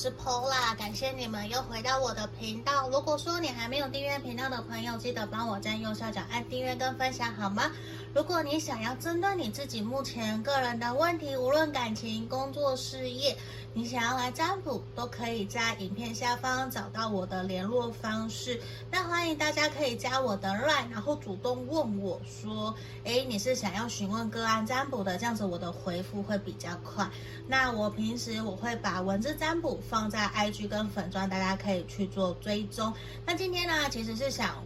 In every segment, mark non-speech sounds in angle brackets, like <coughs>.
是 Pola，感谢你们又回到我的频道。如果说你还没有订阅频道的朋友，记得帮我在右下角按订阅跟分享，好吗？如果你想要针对你自己目前个人的问题，无论感情、工作、事业，你想要来占卜，都可以在影片下方找到我的联络方式。那欢迎大家可以加我的 LINE，然后主动问我说：“诶，你是想要询问个案占卜的？”这样子我的回复会比较快。那我平时我会把文字占卜放在 IG 跟粉专，大家可以去做追踪。那今天呢，其实是想。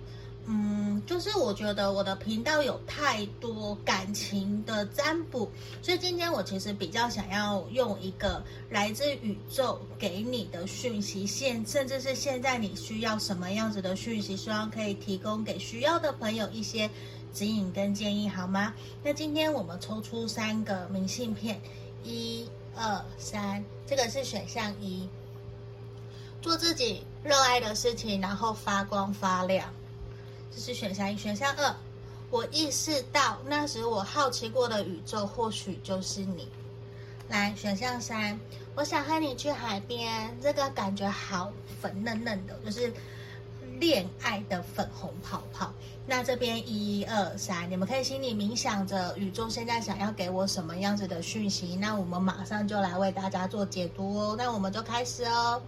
嗯，就是我觉得我的频道有太多感情的占卜，所以今天我其实比较想要用一个来自宇宙给你的讯息线，甚至是现在你需要什么样子的讯息，希望可以提供给需要的朋友一些指引跟建议，好吗？那今天我们抽出三个明信片，一、二、三，这个是选项一，做自己热爱的事情，然后发光发亮。这是选项一，选项二，我意识到那时我好奇过的宇宙或许就是你。来，选项三，我想和你去海边，这个感觉好粉嫩嫩的，就是恋爱的粉红泡泡。那这边一二三，你们可以心里冥想着宇宙现在想要给我什么样子的讯息，那我们马上就来为大家做解读哦。那我们就开始哦。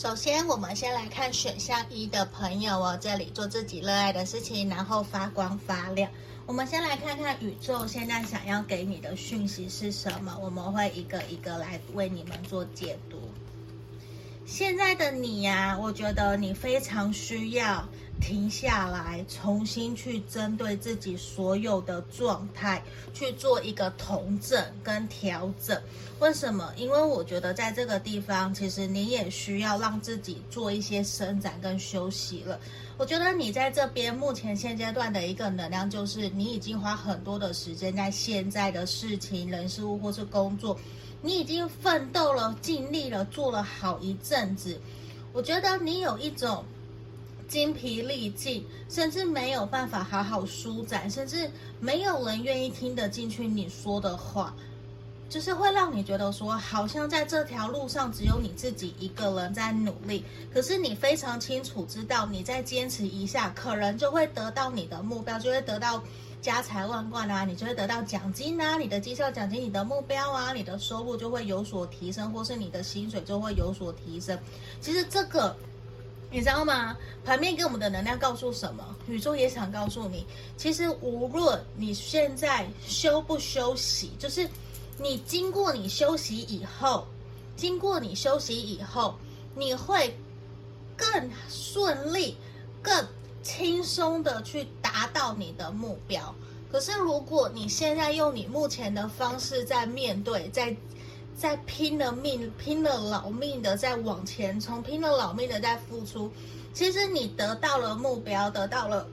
首先，我们先来看选项一的朋友哦，这里做自己热爱的事情，然后发光发亮。我们先来看看宇宙现在想要给你的讯息是什么，我们会一个一个来为你们做解读。现在的你呀，我觉得你非常需要。停下来，重新去针对自己所有的状态去做一个同整跟调整。为什么？因为我觉得在这个地方，其实你也需要让自己做一些伸展跟休息了。我觉得你在这边目前现阶段的一个能量，就是你已经花很多的时间在现在的事情、人事物或是工作，你已经奋斗了、尽力了，做了好一阵子。我觉得你有一种。精疲力尽，甚至没有办法好好舒展，甚至没有人愿意听得进去你说的话，就是会让你觉得说，好像在这条路上只有你自己一个人在努力。可是你非常清楚知道，你再坚持一下，可能就会得到你的目标，就会得到家财万贯啊，你就会得到奖金啊，你的绩效奖金，你的目标啊，你的收入就会有所提升，或是你的薪水就会有所提升。其实这个。你知道吗？盘面给我们的能量告诉什么？宇宙也想告诉你，其实无论你现在休不休息，就是你经过你休息以后，经过你休息以后，你会更顺利、更轻松的去达到你的目标。可是如果你现在用你目前的方式在面对，在在拼了命、拼了老命的在往前冲，拼了老命的在付出。其实你得到了目标，得到了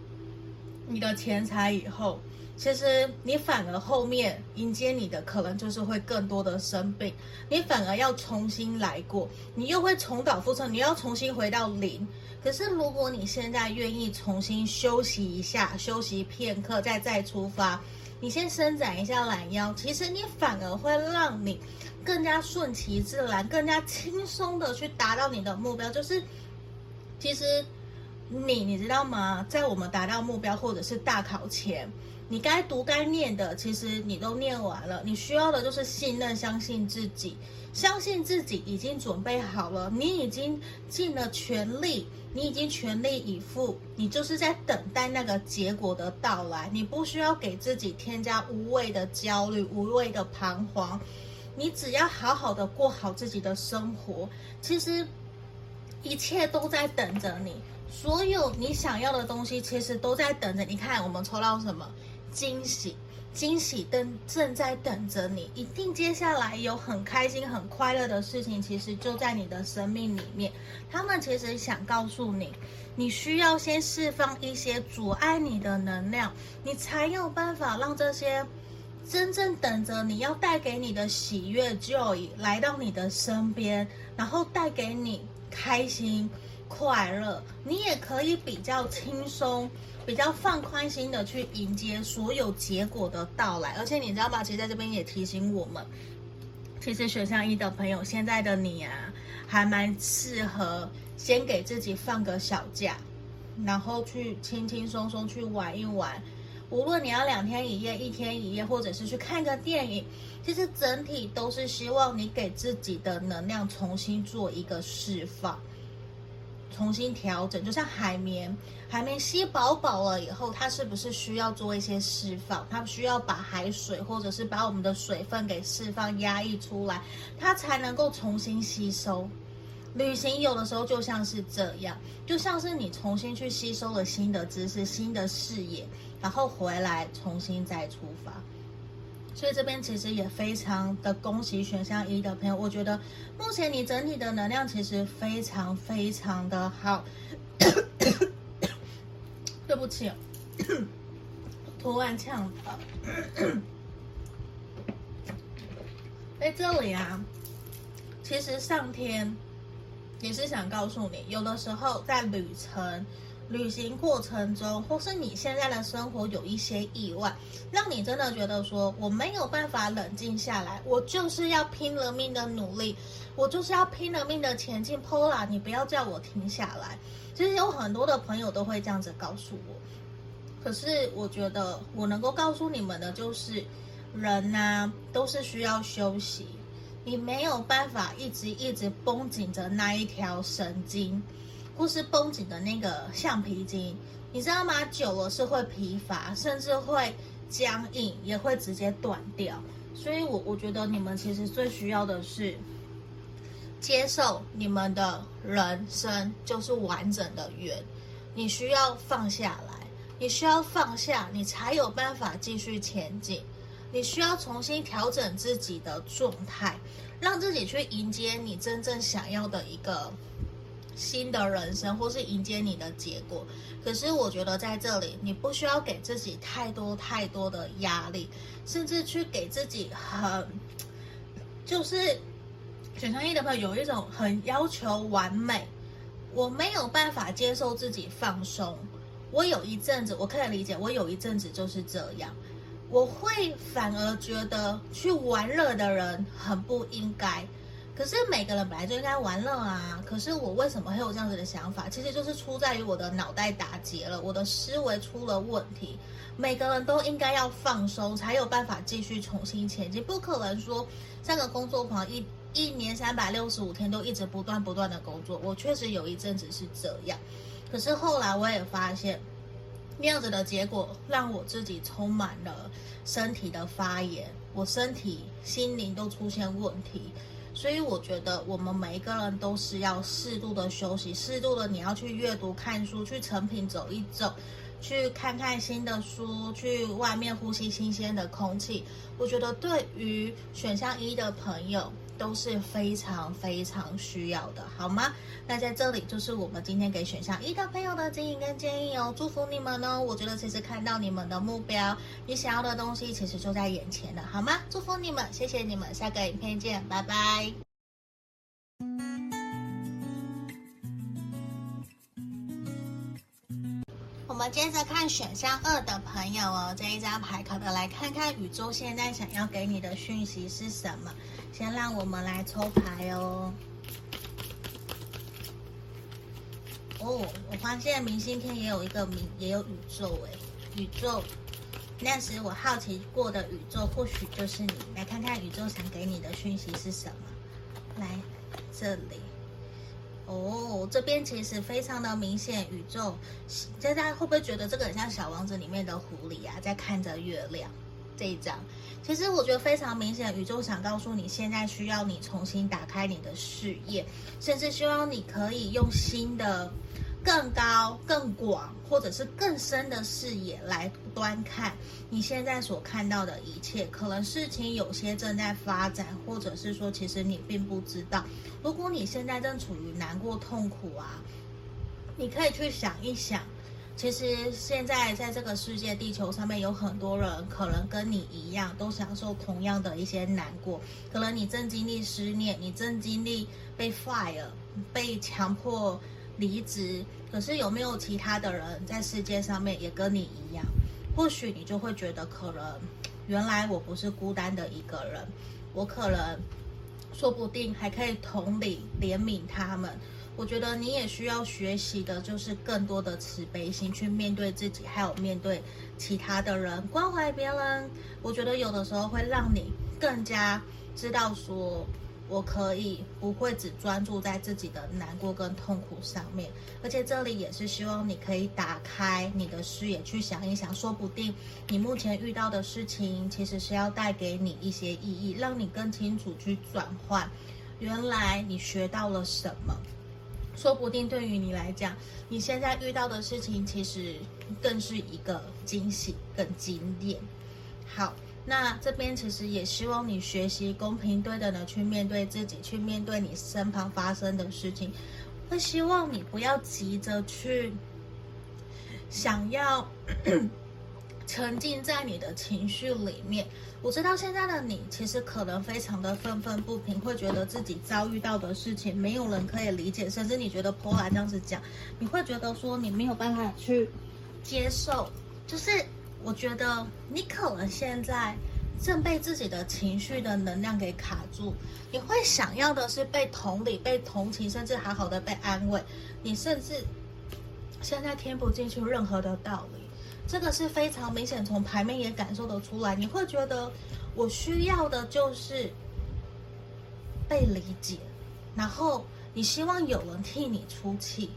你的钱财以后，其实你反而后面迎接你的可能就是会更多的生病，你反而要重新来过，你又会重蹈覆辙，你要重新回到零。可是如果你现在愿意重新休息一下，休息片刻，再再出发，你先伸展一下懒腰，其实你反而会让你。更加顺其自然，更加轻松的去达到你的目标。就是，其实你你知道吗？在我们达到目标或者是大考前，你该读该念的，其实你都念完了。你需要的就是信任、相信自己，相信自己已经准备好了，你已经尽了全力，你已经全力以赴，你就是在等待那个结果的到来。你不需要给自己添加无谓的焦虑、无谓的彷徨。你只要好好的过好自己的生活，其实一切都在等着你。所有你想要的东西，其实都在等着你。看，我们抽到什么？惊喜，惊喜灯正在等着你。一定接下来有很开心、很快乐的事情，其实就在你的生命里面。他们其实想告诉你，你需要先释放一些阻碍你的能量，你才有办法让这些。真正等着你要带给你的喜悦就来到你的身边，然后带给你开心，快乐，你也可以比较轻松、比较放宽心的去迎接所有结果的到来。而且你知道吗？其实在这边也提醒我们，其实选项一的朋友，现在的你啊，还蛮适合先给自己放个小假，然后去轻轻松松去玩一玩。无论你要两天一夜、一天一夜，或者是去看个电影，其实整体都是希望你给自己的能量重新做一个释放，重新调整。就像海绵，海绵吸饱饱了以后，它是不是需要做一些释放？它需要把海水或者是把我们的水分给释放、压抑出来，它才能够重新吸收。旅行有的时候就像是这样，就像是你重新去吸收了新的知识、新的视野。然后回来重新再出发，所以这边其实也非常的恭喜选项一的朋友。我觉得目前你整体的能量其实非常非常的好。<coughs> 对不起，<coughs> 突然呛到。在 <coughs> 这里啊，其实上天也是想告诉你，有的时候在旅程。旅行过程中，或是你现在的生活有一些意外，让你真的觉得说我没有办法冷静下来，我就是要拼了命的努力，我就是要拼了命的前进。Pola，你不要叫我停下来。其实有很多的朋友都会这样子告诉我，可是我觉得我能够告诉你们的，就是人呐、都是需要休息，你没有办法一直一直绷紧着那一条神经。或是绷紧的那个橡皮筋，你知道吗？久了是会疲乏，甚至会僵硬，也会直接断掉。所以我，我觉得你们其实最需要的是接受你们的人生就是完整的圆。你需要放下来，你需要放下，你才有办法继续前进。你需要重新调整自己的状态，让自己去迎接你真正想要的一个。新的人生，或是迎接你的结果，可是我觉得在这里，你不需要给自己太多太多的压力，甚至去给自己很，就是选项一的朋友有一种很要求完美，我没有办法接受自己放松。我有一阵子，我可以理解，我有一阵子就是这样，我会反而觉得去玩乐的人很不应该。可是每个人本来就应该玩乐啊！可是我为什么会有这样子的想法？其实就是出在于我的脑袋打结了，我的思维出了问题。每个人都应该要放松，才有办法继续重新前进。不可能说像个工作狂，一一年三百六十五天都一直不断不断的工作。我确实有一阵子是这样，可是后来我也发现，那样子的结果让我自己充满了身体的发炎，我身体、心灵都出现问题。所以我觉得我们每一个人都是要适度的休息，适度的你要去阅读、看书，去成品走一走，去看看新的书，去外面呼吸新鲜的空气。我觉得对于选项一的朋友。都是非常非常需要的，好吗？那在这里就是我们今天给选项一的朋友的指引跟建议哦，祝福你们哦！我觉得其实看到你们的目标，你想要的东西其实就在眼前了，好吗？祝福你们，谢谢你们，下个影片见，拜拜。我们接着看选项二的朋友哦，这一张牌卡的，来看看宇宙现在想要给你的讯息是什么？先让我们来抽牌哦。哦，我发现明信片也有一个明，也有宇宙诶，宇宙。那时我好奇过的宇宙，或许就是你。来看看宇宙想给你的讯息是什么？来这里。哦，这边其实非常的明显，宇宙，大家会不会觉得这个很像小王子里面的狐狸啊，在看着月亮？这一张，其实我觉得非常明显，宇宙想告诉你，现在需要你重新打开你的视野，甚至希望你可以用新的。更高、更广，或者是更深的视野来观看你现在所看到的一切。可能事情有些正在发展，或者是说，其实你并不知道。如果你现在正处于难过、痛苦啊，你可以去想一想，其实现在在这个世界、地球上面有很多人，可能跟你一样，都享受同样的一些难过。可能你正经历失恋，你正经历被 fire，被强迫。离职，可是有没有其他的人在世界上面也跟你一样？或许你就会觉得，可能原来我不是孤单的一个人，我可能说不定还可以同理怜悯他们。我觉得你也需要学习的，就是更多的慈悲心去面对自己，还有面对其他的人，关怀别人。我觉得有的时候会让你更加知道说，我可以不会只专注在自己的难过跟痛苦上面。而且这里也是希望你可以打开你的视野，去想一想，说不定你目前遇到的事情，其实是要带给你一些意义，让你更清楚去转换，原来你学到了什么。说不定对于你来讲，你现在遇到的事情其实更是一个惊喜、更经典。好，那这边其实也希望你学习公平对等的去面对自己，去面对你身旁发生的事情。会希望你不要急着去想要。<coughs> 沉浸在你的情绪里面，我知道现在的你其实可能非常的愤愤不平，会觉得自己遭遇到的事情没有人可以理解，甚至你觉得 Paula 这样子讲，你会觉得说你没有办法去接受。就是我觉得你可能现在正被自己的情绪的能量给卡住，你会想要的是被同理、被同情，甚至好好的被安慰。你甚至现在听不进去任何的道理。这个是非常明显，从牌面也感受得出来。你会觉得我需要的就是被理解，然后你希望有人替你出气。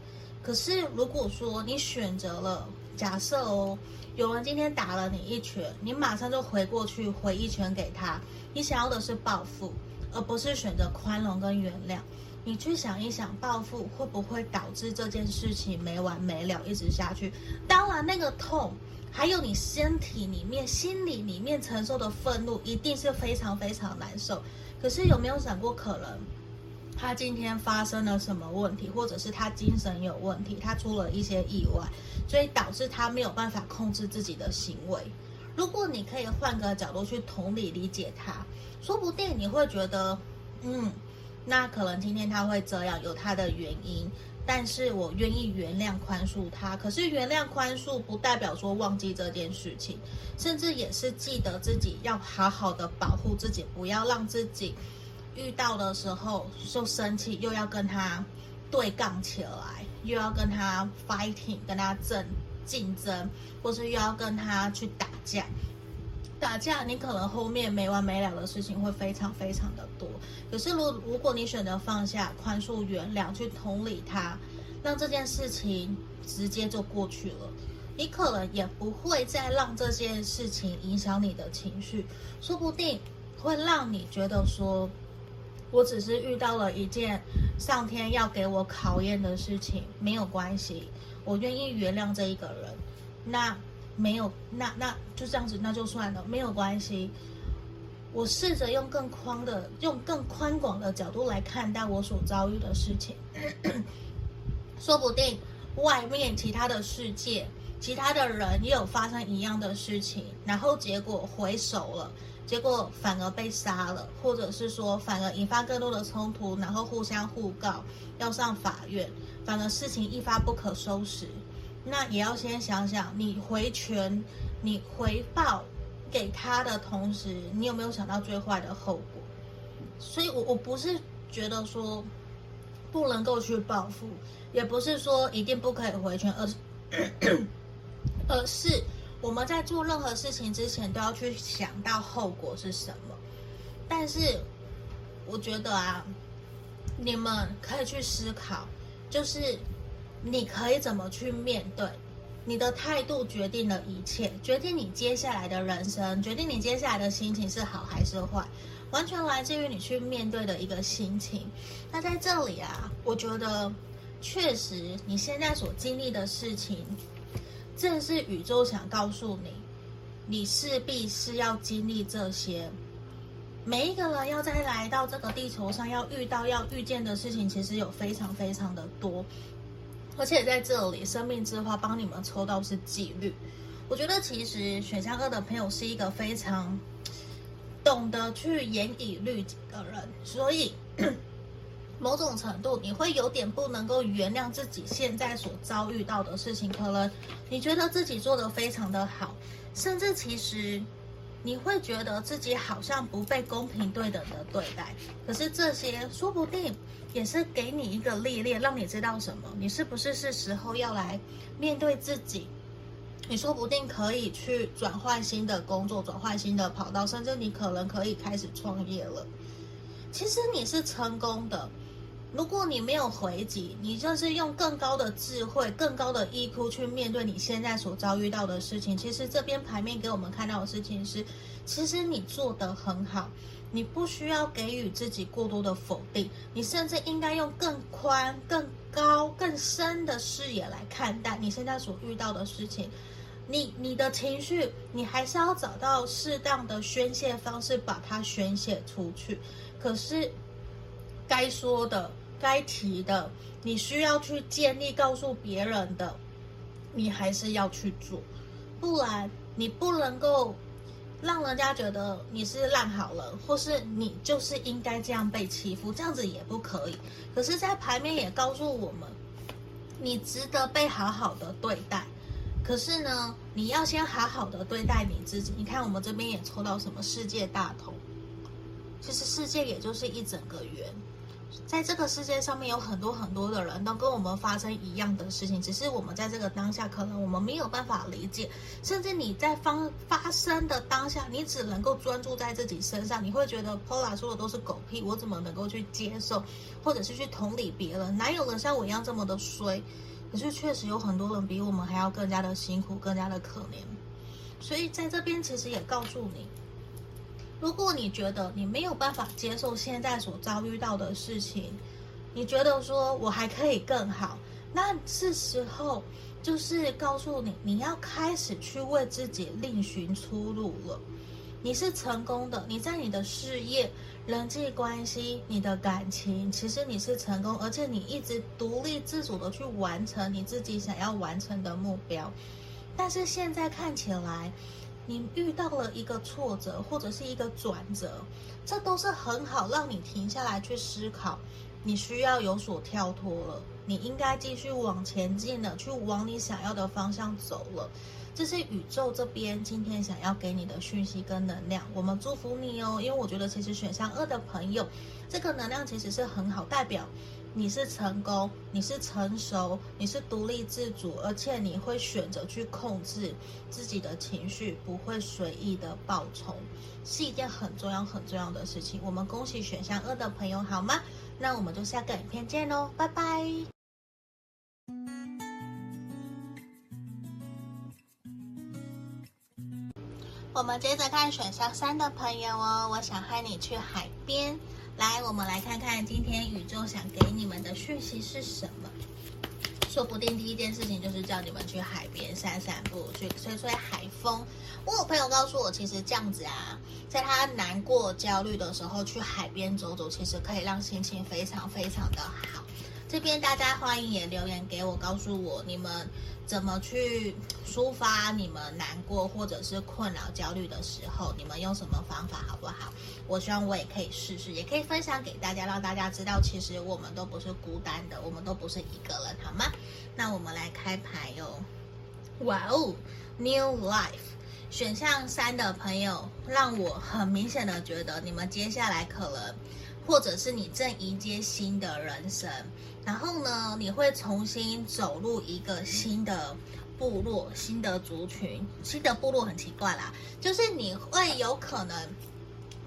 可是如果说你选择了，假设哦，有人今天打了你一拳，你马上就回过去回一拳给他，你想要的是报复，而不是选择宽容跟原谅。你去想一想，报复会不会导致这件事情没完没了，一直下去？当然，那个痛，还有你身体里面、心里里面承受的愤怒，一定是非常非常难受。可是有没有想过，可能他今天发生了什么问题，或者是他精神有问题，他出了一些意外，所以导致他没有办法控制自己的行为？如果你可以换个角度去同理理解他，说不定你会觉得，嗯。那可能今天他会这样，有他的原因，但是我愿意原谅宽恕他。可是原谅宽恕不代表说忘记这件事情，甚至也是记得自己要好好的保护自己，不要让自己遇到的时候就生气，又要跟他对杠起来，又要跟他 fighting，跟他争竞争，或是又要跟他去打架。打架，你可能后面没完没了的事情会非常非常的多。可是，如如果你选择放下、宽恕、原谅，去同理他，让这件事情直接就过去了，你可能也不会再让这件事情影响你的情绪，说不定会让你觉得说，我只是遇到了一件上天要给我考验的事情，没有关系，我愿意原谅这一个人。那。没有，那那就这样子，那就算了，没有关系。我试着用更宽的、用更宽广的角度来看待我所遭遇的事情，<coughs> 说不定外面其他的世界、其他的人也有发生一样的事情，然后结果回首了，结果反而被杀了，或者是说反而引发更多的冲突，然后互相互告，要上法院，反而事情一发不可收拾。那也要先想想，你回权，你回报给他的同时，你有没有想到最坏的后果？所以我，我不是觉得说不能够去报复，也不是说一定不可以回权，而是 <clears throat> 而是我们在做任何事情之前都要去想到后果是什么。但是，我觉得啊，你们可以去思考，就是。你可以怎么去面对？你的态度决定了一切，决定你接下来的人生，决定你接下来的心情是好还是坏，完全来自于你去面对的一个心情。那在这里啊，我觉得确实你现在所经历的事情，正是宇宙想告诉你，你势必是要经历这些。每一个人要再来到这个地球上，要遇到要遇见的事情，其实有非常非常的多。而且在这里，生命之花帮你们抽到是纪律。我觉得其实选项二的朋友是一个非常懂得去严以律己的人，所以某种程度，你会有点不能够原谅自己现在所遭遇到的事情。可能你觉得自己做得非常的好，甚至其实你会觉得自己好像不被公平对等的对待。可是这些说不定也是给你一个历练，让你知道什么？你是不是是时候要来面对自己？你说不定可以去转换新的工作，转换新的跑道，甚至你可能可以开始创业了。其实你是成功的。如果你没有回击，你就是用更高的智慧、更高的 EQ 去面对你现在所遭遇到的事情。其实这边牌面给我们看到的事情是，其实你做得很好，你不需要给予自己过多的否定，你甚至应该用更宽、更高、更深的视野来看待你现在所遇到的事情。你你的情绪，你还是要找到适当的宣泄方式，把它宣泄出去。可是。该说的、该提的，你需要去建立告诉别人的，你还是要去做，不然你不能够让人家觉得你是烂好人，或是你就是应该这样被欺负，这样子也不可以。可是，在牌面也告诉我们，你值得被好好的对待。可是呢，你要先好好的对待你自己。你看，我们这边也抽到什么世界大同，其实世界也就是一整个圆。在这个世界上面有很多很多的人都跟我们发生一样的事情，只是我们在这个当下可能我们没有办法理解，甚至你在发发生的当下，你只能够专注在自己身上，你会觉得 Paula 说的都是狗屁，我怎么能够去接受，或者是去同理别人？哪有人像我一样这么的衰？可是确实有很多人比我们还要更加的辛苦，更加的可怜。所以在这边其实也告诉你。如果你觉得你没有办法接受现在所遭遇到的事情，你觉得说我还可以更好，那是时候就是告诉你，你要开始去为自己另寻出路了。你是成功的，你在你的事业、人际关系、你的感情，其实你是成功，而且你一直独立自主的去完成你自己想要完成的目标。但是现在看起来，你遇到了一个挫折，或者是一个转折，这都是很好让你停下来去思考。你需要有所跳脱了，你应该继续往前进了，去往你想要的方向走了。这是宇宙这边今天想要给你的讯息跟能量。我们祝福你哦，因为我觉得其实选项二的朋友，这个能量其实是很好，代表。你是成功，你是成熟，你是独立自主，而且你会选择去控制自己的情绪，不会随意的暴冲，是一件很重要很重要的事情。我们恭喜选项二的朋友，好吗？那我们就下个影片见喽，拜拜。我们接着看选项三的朋友哦，我想和你去海边。来，我们来看看今天宇宙想给你们的讯息是什么。说不定第一件事情就是叫你们去海边散散步，去吹吹海风。我有朋友告诉我，其实这样子啊，在他难过、焦虑的时候，去海边走走，其实可以让心情非常非常的好。这边大家欢迎也留言给我，告诉我你们。怎么去抒发你们难过或者是困扰、焦虑的时候？你们用什么方法，好不好？我希望我也可以试试，也可以分享给大家，让大家知道，其实我们都不是孤单的，我们都不是一个人，好吗？那我们来开牌哟。哇哦，New Life，选项三的朋友，让我很明显的觉得，你们接下来可能，或者是你正迎接新的人生。然后呢，你会重新走入一个新的部落、新的族群、新的部落，很奇怪啦，就是你会有可能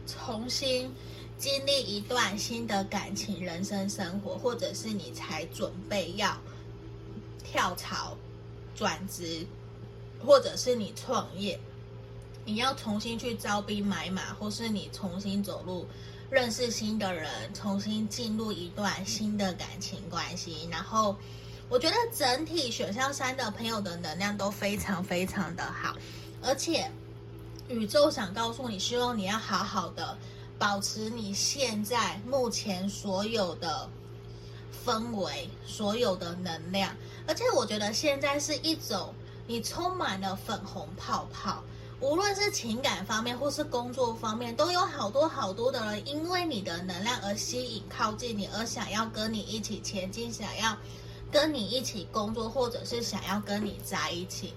重新经历一段新的感情、人生、生活，或者是你才准备要跳槽、转职，或者是你创业，你要重新去招兵买马，或是你重新走入。认识新的人，重新进入一段新的感情关系，然后我觉得整体选项三的朋友的能量都非常非常的好，而且宇宙想告诉你，希望你要好好的保持你现在目前所有的氛围、所有的能量，而且我觉得现在是一种你充满了粉红泡泡。无论是情感方面或是工作方面，都有好多好多的人因为你的能量而吸引靠近你，而想要跟你一起前进，想要跟你一起工作，或者是想要跟你在一起。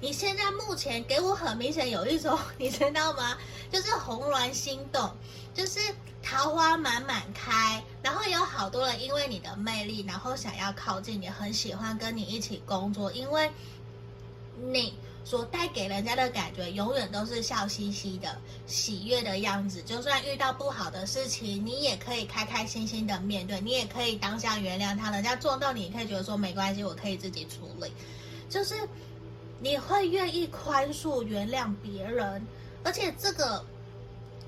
你现在目前给我很明显有一种，你知道吗？就是红鸾心动，就是桃花满满开，然后有好多人因为你的魅力，然后想要靠近你，很喜欢跟你一起工作，因为你。所带给人家的感觉，永远都是笑嘻嘻的、喜悦的样子。就算遇到不好的事情，你也可以开开心心的面对，你也可以当下原谅他。人家撞到你，你可以觉得说没关系，我可以自己处理。就是你会愿意宽恕、原谅别人，而且这个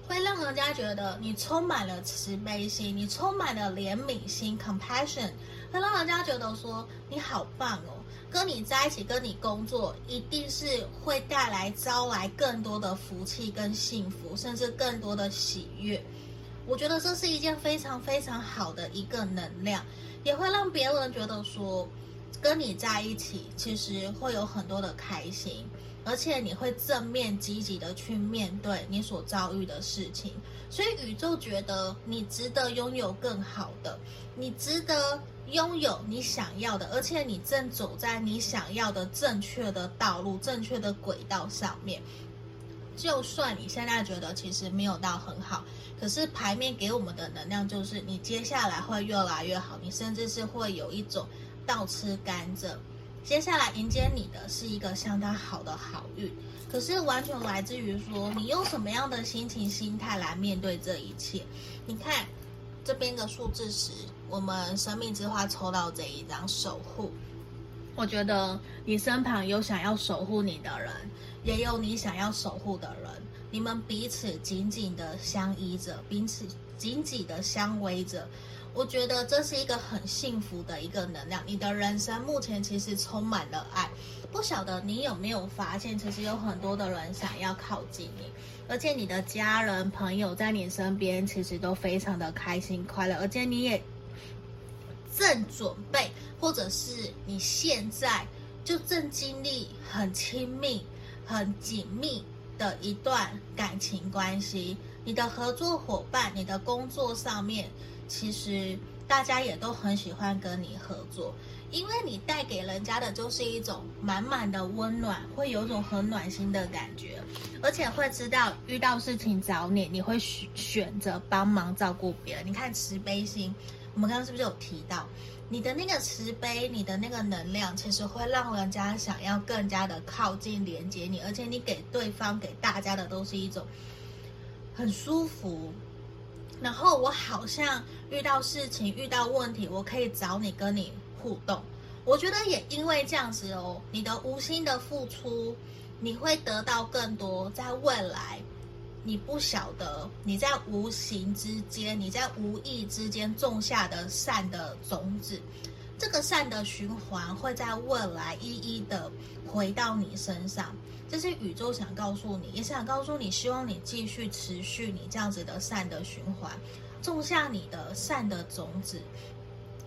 会让人家觉得你充满了慈悲心，你充满了怜悯心 （compassion），会让人家觉得说你好棒哦。跟你在一起，跟你工作，一定是会带来招来更多的福气跟幸福，甚至更多的喜悦。我觉得这是一件非常非常好的一个能量，也会让别人觉得说，跟你在一起其实会有很多的开心，而且你会正面积极的去面对你所遭遇的事情。所以宇宙觉得你值得拥有更好的，你值得。拥有你想要的，而且你正走在你想要的正确的道路、正确的轨道上面。就算你现在觉得其实没有到很好，可是牌面给我们的能量就是你接下来会越来越好，你甚至是会有一种倒吃甘蔗。接下来迎接你的是一个相当好的好运，可是完全来自于说你用什么样的心情、心态来面对这一切。你看。这边的数字十，我们生命之花抽到这一张守护。我觉得你身旁有想要守护你的人，也有你想要守护的人，你们彼此紧紧的相依着，彼此紧紧的相偎着。我觉得这是一个很幸福的一个能量。你的人生目前其实充满了爱，不晓得你有没有发现，其实有很多的人想要靠近你。而且你的家人朋友在你身边，其实都非常的开心快乐，而且你也正准备，或者是你现在就正经历很亲密、很紧密的一段感情关系。你的合作伙伴，你的工作上面，其实大家也都很喜欢跟你合作。因为你带给人家的就是一种满满的温暖，会有种很暖心的感觉，而且会知道遇到事情找你，你会选选择帮忙照顾别人。你看慈悲心，我们刚刚是不是有提到你的那个慈悲，你的那个能量，其实会让人家想要更加的靠近连接你，而且你给对方给大家的都是一种很舒服。然后我好像遇到事情遇到问题，我可以找你跟你。互动，我觉得也因为这样子哦，你的无心的付出，你会得到更多。在未来，你不晓得你在无形之间，你在无意之间种下的善的种子，这个善的循环会在未来一一的回到你身上。这是宇宙想告诉你，也想告诉你，希望你继续持续你这样子的善的循环，种下你的善的种子。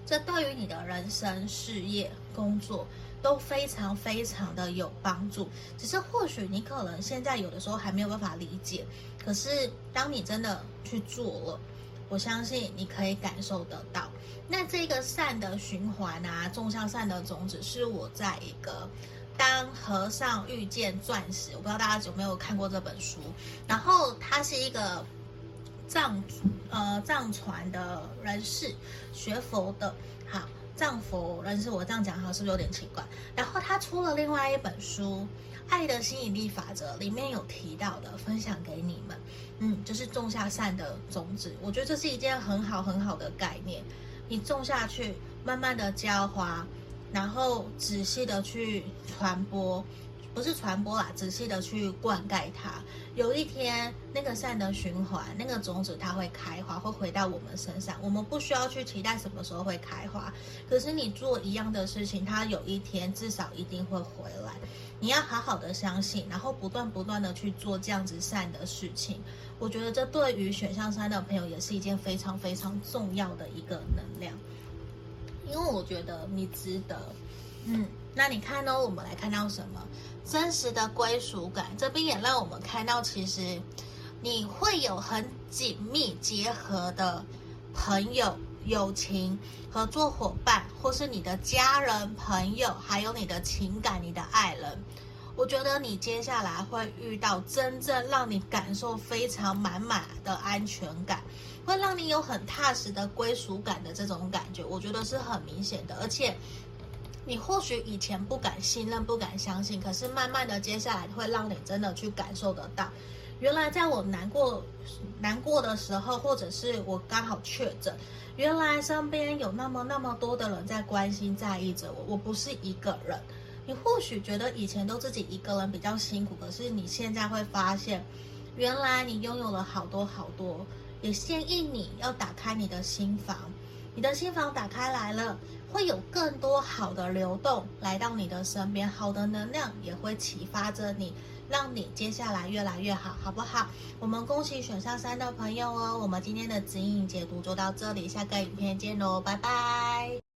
这对于你的人生、事业、工作都非常非常的有帮助。只是或许你可能现在有的时候还没有办法理解，可是当你真的去做了，我相信你可以感受得到。那这个善的循环啊，种下善的种子，是我在一个当和尚遇见钻石，我不知道大家有没有看过这本书。然后他是一个。藏呃藏传的人士学佛的，好藏佛人士，我这样讲哈是不是有点奇怪？然后他出了另外一本书《爱的吸引力法则》，里面有提到的，分享给你们。嗯，就是种下善的种子，我觉得这是一件很好很好的概念。你种下去，慢慢的浇花，然后仔细的去传播。不是传播啦，仔细的去灌溉它。有一天，那个善的循环，那个种子它会开花，会回到我们身上。我们不需要去期待什么时候会开花，可是你做一样的事情，它有一天至少一定会回来。你要好好的相信，然后不断不断的去做这样子善的事情。我觉得这对于选项三的朋友也是一件非常非常重要的一个能量，因为我觉得你值得。嗯，那你看呢？我们来看到什么？真实的归属感。这边也让我们看到，其实你会有很紧密结合的朋友、友情、合作伙伴，或是你的家人、朋友，还有你的情感、你的爱人。我觉得你接下来会遇到真正让你感受非常满满的安全感，会让你有很踏实的归属感的这种感觉，我觉得是很明显的。而且，你或许以前不敢信任、不敢相信，可是慢慢的接下来会让你真的去感受得到，原来在我难过、难过的时候，或者是我刚好确诊，原来身边有那么那么多的人在关心、在意着我，我不是一个人。你或许觉得以前都自己一个人比较辛苦，可是你现在会发现，原来你拥有了好多好多。也建议你要打开你的心房，你的心房打开来了，会有更多好的流动来到你的身边，好的能量也会启发着你，让你接下来越来越好，好不好？我们恭喜选上三的朋友哦，我们今天的指引解读就到这里，下个影片见喽，拜拜。